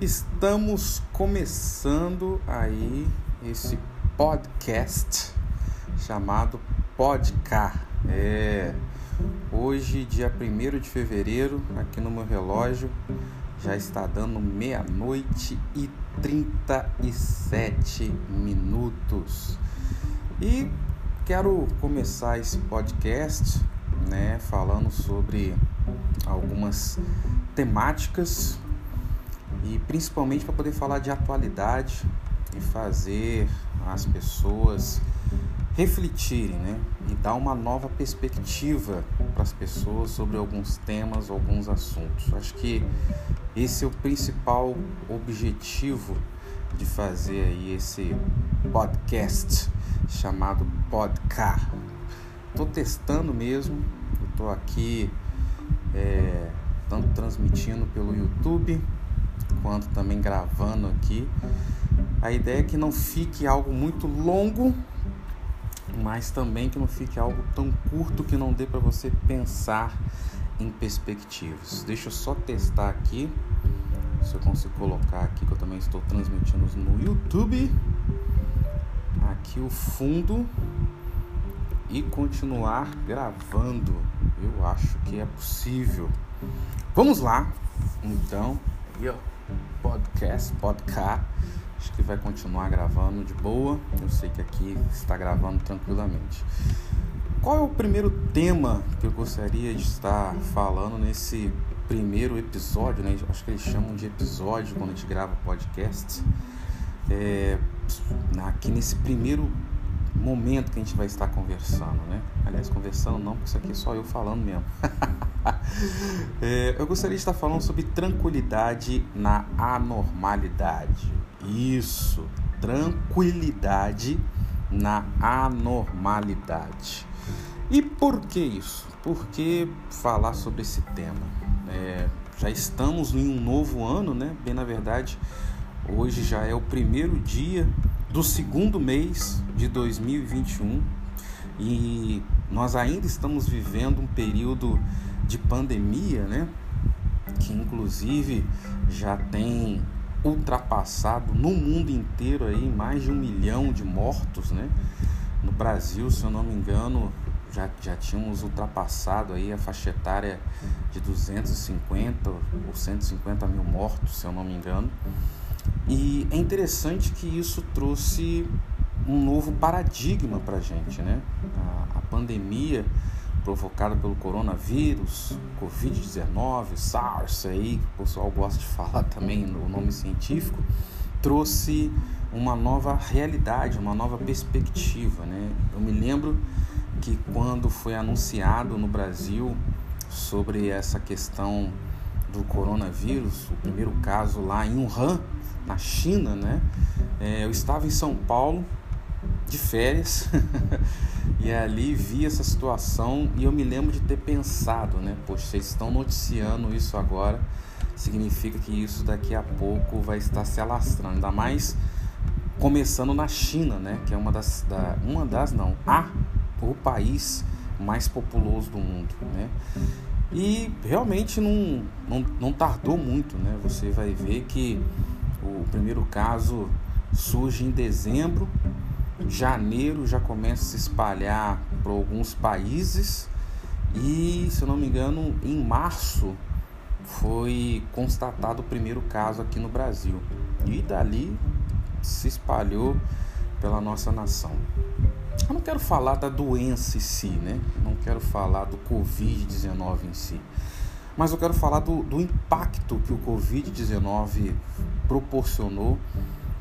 Estamos começando aí esse podcast chamado Podcar. É, hoje, dia 1 de fevereiro, aqui no meu relógio, já está dando meia-noite e 37 minutos. E quero começar esse podcast, né, falando sobre algumas temáticas e principalmente para poder falar de atualidade e fazer as pessoas refletirem, né? E dar uma nova perspectiva para as pessoas sobre alguns temas, alguns assuntos. Acho que esse é o principal objetivo de fazer aí esse podcast chamado Podcar. Estou testando mesmo, estou aqui é, tanto transmitindo pelo YouTube quanto também gravando aqui. A ideia é que não fique algo muito longo, mas também que não fique algo tão curto que não dê para você pensar em perspectivas. Deixa eu só testar aqui se eu consigo colocar aqui que eu também estou transmitindo no YouTube. Aqui o fundo e continuar gravando. Eu acho que é possível. Vamos lá. Então, aí, ó podcast, podcast. Acho que vai continuar gravando de boa. Eu sei que aqui está gravando tranquilamente. Qual é o primeiro tema que eu gostaria de estar falando nesse primeiro episódio, né? Acho que eles chamam de episódio quando a gente grava podcast. É, aqui nesse primeiro momento que a gente vai estar conversando, né? Aliás, conversando não, porque isso aqui é só eu falando mesmo. é, eu gostaria de estar falando sobre tranquilidade na anormalidade. Isso, tranquilidade na anormalidade. E por que isso? Por que falar sobre esse tema? É, já estamos em um novo ano, né? Bem, na verdade, hoje já é o primeiro dia do segundo mês de 2021 e nós ainda estamos vivendo um período de pandemia, né? Que inclusive já tem ultrapassado no mundo inteiro aí mais de um milhão de mortos, né? No Brasil, se eu não me engano, já, já tínhamos ultrapassado aí a faixa etária de 250 ou 150 mil mortos, se eu não me engano. E é interessante que isso trouxe um novo paradigma para a gente, né? A, a pandemia provocada pelo coronavírus, Covid-19, SARS aí, que o pessoal gosta de falar também no nome científico, trouxe uma nova realidade, uma nova perspectiva, né? Eu me lembro que quando foi anunciado no Brasil sobre essa questão do coronavírus, o primeiro caso lá em Wuhan, na China, né? É, eu estava em São Paulo de férias e ali vi essa situação e eu me lembro de ter pensado, né? Poxa, vocês estão noticiando isso agora, significa que isso daqui a pouco vai estar se alastrando, ainda mais começando na China, né? Que é uma das, da, uma das não, a o país mais populoso do mundo, né? E realmente não, não, não tardou muito, né? Você vai ver que o primeiro caso surge em dezembro, janeiro já começa a se espalhar para alguns países e, se eu não me engano, em março foi constatado o primeiro caso aqui no Brasil. E dali se espalhou pela nossa nação. Eu não quero falar da doença em si, né? Não quero falar do Covid-19 em si. Mas eu quero falar do, do impacto que o Covid-19 proporcionou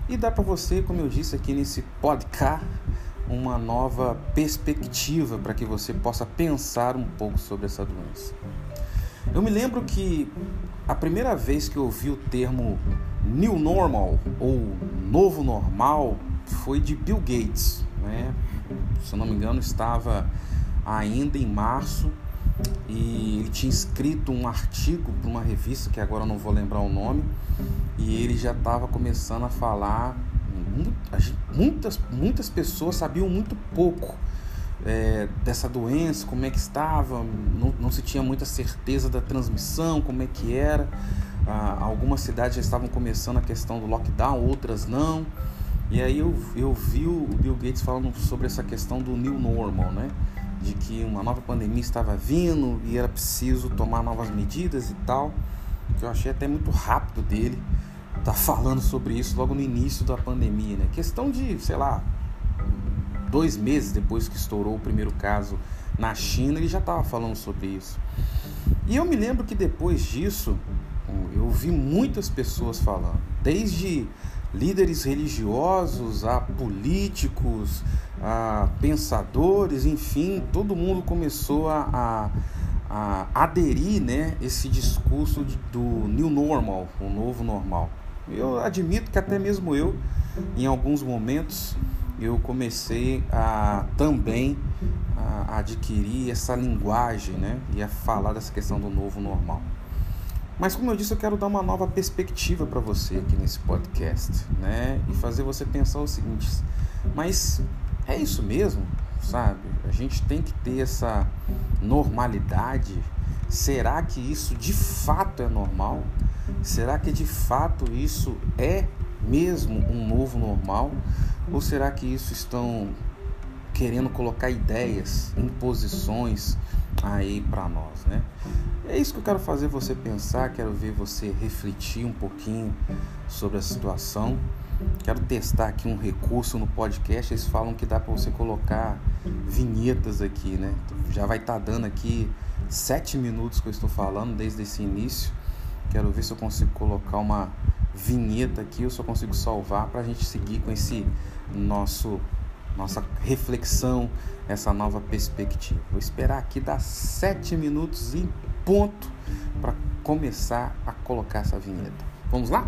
e dá para você, como eu disse aqui nesse podcast, uma nova perspectiva para que você possa pensar um pouco sobre essa doença. Eu me lembro que a primeira vez que eu ouvi o termo New Normal ou Novo Normal foi de Bill Gates, né? Se eu não me engano, estava ainda em março e ele tinha escrito um artigo para uma revista que agora não vou lembrar o nome e ele já estava começando a falar muitas muitas pessoas sabiam muito pouco é, dessa doença como é que estava não, não se tinha muita certeza da transmissão como é que era ah, algumas cidades já estavam começando a questão do lockdown, outras não. E aí eu, eu vi o Bill Gates falando sobre essa questão do new normal, né? De que uma nova pandemia estava vindo e era preciso tomar novas medidas e tal. Que eu achei até muito rápido dele tá falando sobre isso logo no início da pandemia, né? Questão de, sei lá, dois meses depois que estourou o primeiro caso na China, ele já estava falando sobre isso. E eu me lembro que depois disso, eu vi muitas pessoas falando, desde líderes religiosos a políticos, a pensadores, enfim, todo mundo começou a, a, a aderir né, esse discurso de, do new normal, o novo normal. Eu admito que até mesmo eu, em alguns momentos, eu comecei a também a adquirir essa linguagem, né, e a falar dessa questão do novo normal. Mas como eu disse, eu quero dar uma nova perspectiva para você aqui nesse podcast, né, e fazer você pensar o seguinte: mas é isso mesmo, sabe? A gente tem que ter essa normalidade. Será que isso de fato é normal? Será que de fato isso é mesmo um novo normal? Ou será que isso estão querendo colocar ideias, imposições aí para nós, né? É isso que eu quero fazer você pensar, quero ver você refletir um pouquinho sobre a situação. Quero testar aqui um recurso no podcast. Eles falam que dá para você colocar vinhetas aqui, né? Já vai estar tá dando aqui sete minutos que eu estou falando desde esse início. Quero ver se eu consigo colocar uma vinheta aqui, eu só consigo salvar para a gente seguir com esse nosso nossa reflexão, essa nova perspectiva. Vou esperar aqui dar sete minutos em ponto para começar a colocar essa vinheta. Vamos lá?